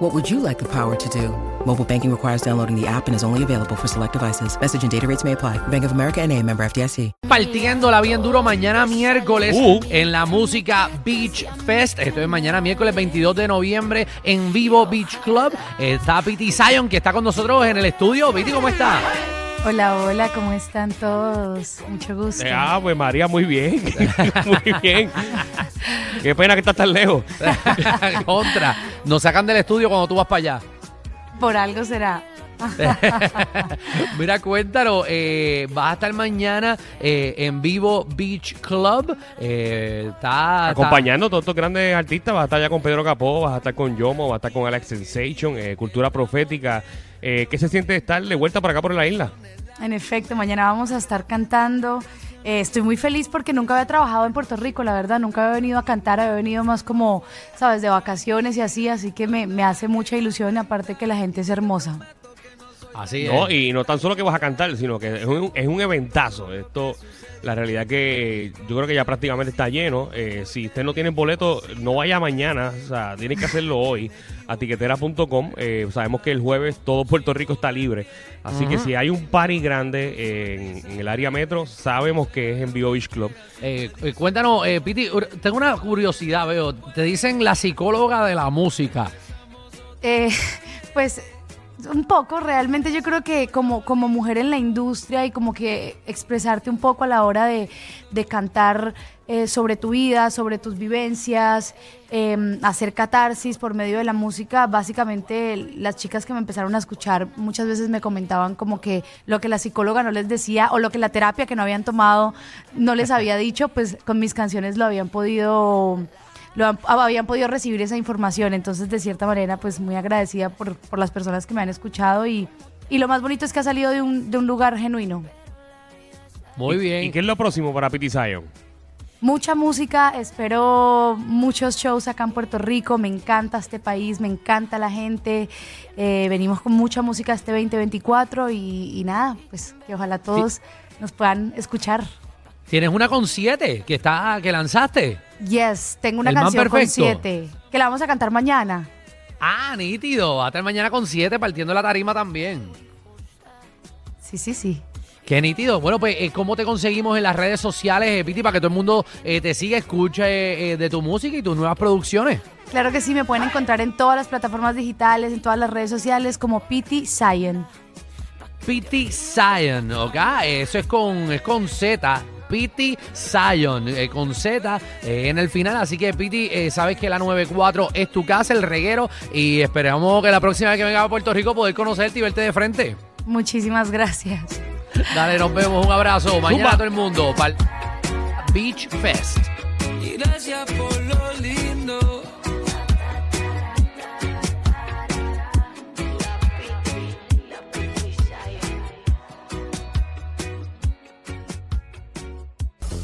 What would you like the power to do? Mobile banking requires downloading the app and is only available for select devices. Message and data rates may apply. Bank of America and a member FDIC. Partiéndola bien duro mañana miércoles Uh. en la música Beach Fest. Esto es mañana miércoles 22 de noviembre en Vivo Beach Club. Está Piti Zion que está con nosotros en el estudio. Piti, ¿cómo está? Hola, hola, ¿cómo están todos? Mucho gusto. Eh, Ah, pues María, muy bien. muy bien. Qué pena que estás tan lejos. Contra. Nos sacan del estudio cuando tú vas para allá. Por algo será. Mira, cuéntalo. eh, vas a estar mañana eh, en Vivo Beach Club. Eh, está, Acompañando a todos estos grandes artistas. Vas a estar ya con Pedro Capó, vas a estar con Yomo, vas a estar con Alex Sensation, eh, Cultura Profética. Eh, ¿Qué se siente estar de vuelta por acá por la isla? En efecto, mañana vamos a estar cantando. Eh, estoy muy feliz porque nunca había trabajado en Puerto Rico, la verdad. Nunca había venido a cantar, había venido más como, sabes, de vacaciones y así. Así que me, me hace mucha ilusión y aparte que la gente es hermosa. Así No, es. y no tan solo que vas a cantar, sino que es un, es un eventazo. Esto, la realidad que yo creo que ya prácticamente está lleno. Eh, si usted no tiene boleto, no vaya mañana, o sea, tiene que hacerlo hoy a tiquetera.com. Eh, sabemos que el jueves todo Puerto Rico está libre. Así que si hay un party grande eh, en, en el área metro, sabemos que es en Vivo Beach Club. Eh, eh, cuéntanos, eh, Piti, tengo una curiosidad, veo. Te dicen la psicóloga de la música. Eh, pues un poco, realmente yo creo que como, como mujer en la industria y como que expresarte un poco a la hora de, de cantar eh, sobre tu vida, sobre tus vivencias, eh, hacer catarsis por medio de la música, básicamente las chicas que me empezaron a escuchar muchas veces me comentaban como que lo que la psicóloga no les decía o lo que la terapia que no habían tomado no les había dicho, pues con mis canciones lo habían podido lo han- habían podido recibir esa información. Entonces, de cierta manera, pues muy agradecida por, por las personas que me han escuchado y, y lo más bonito es que ha salido de un, de un lugar genuino. Muy ¿Y- bien. ¿Y qué es lo próximo para Pity Zion? Mucha música, espero muchos shows acá en Puerto Rico, me encanta este país, me encanta la gente, eh, venimos con mucha música este 2024 y, y nada, pues que ojalá todos nos puedan escuchar. Tienes una con siete que está que lanzaste. Yes, tengo una El man canción con perfecto. siete, que la vamos a cantar mañana. Ah, nítido. Va a estar mañana con siete partiendo la tarima también. Sí, sí, sí. Qué nítido. Bueno, pues, eh, ¿cómo te conseguimos en las redes sociales, eh, Piti, para que todo el mundo eh, te siga, escuche eh, de tu música y tus nuevas producciones? Claro que sí, me pueden encontrar en todas las plataformas digitales, en todas las redes sociales como Piti Zion. Piti Zion, ¿ok? Eso es con, es con Z. Piti Zion, eh, con Z eh, en el final. Así que, Piti, eh, sabes que la 94 es tu casa, el reguero. Y esperamos que la próxima vez que venga a Puerto Rico poder conocerte y verte de frente. Muchísimas gracias. Dale, nos vemos. Un abrazo. Mañana Zumba. todo el mundo para Beach Fest. Y gracias por los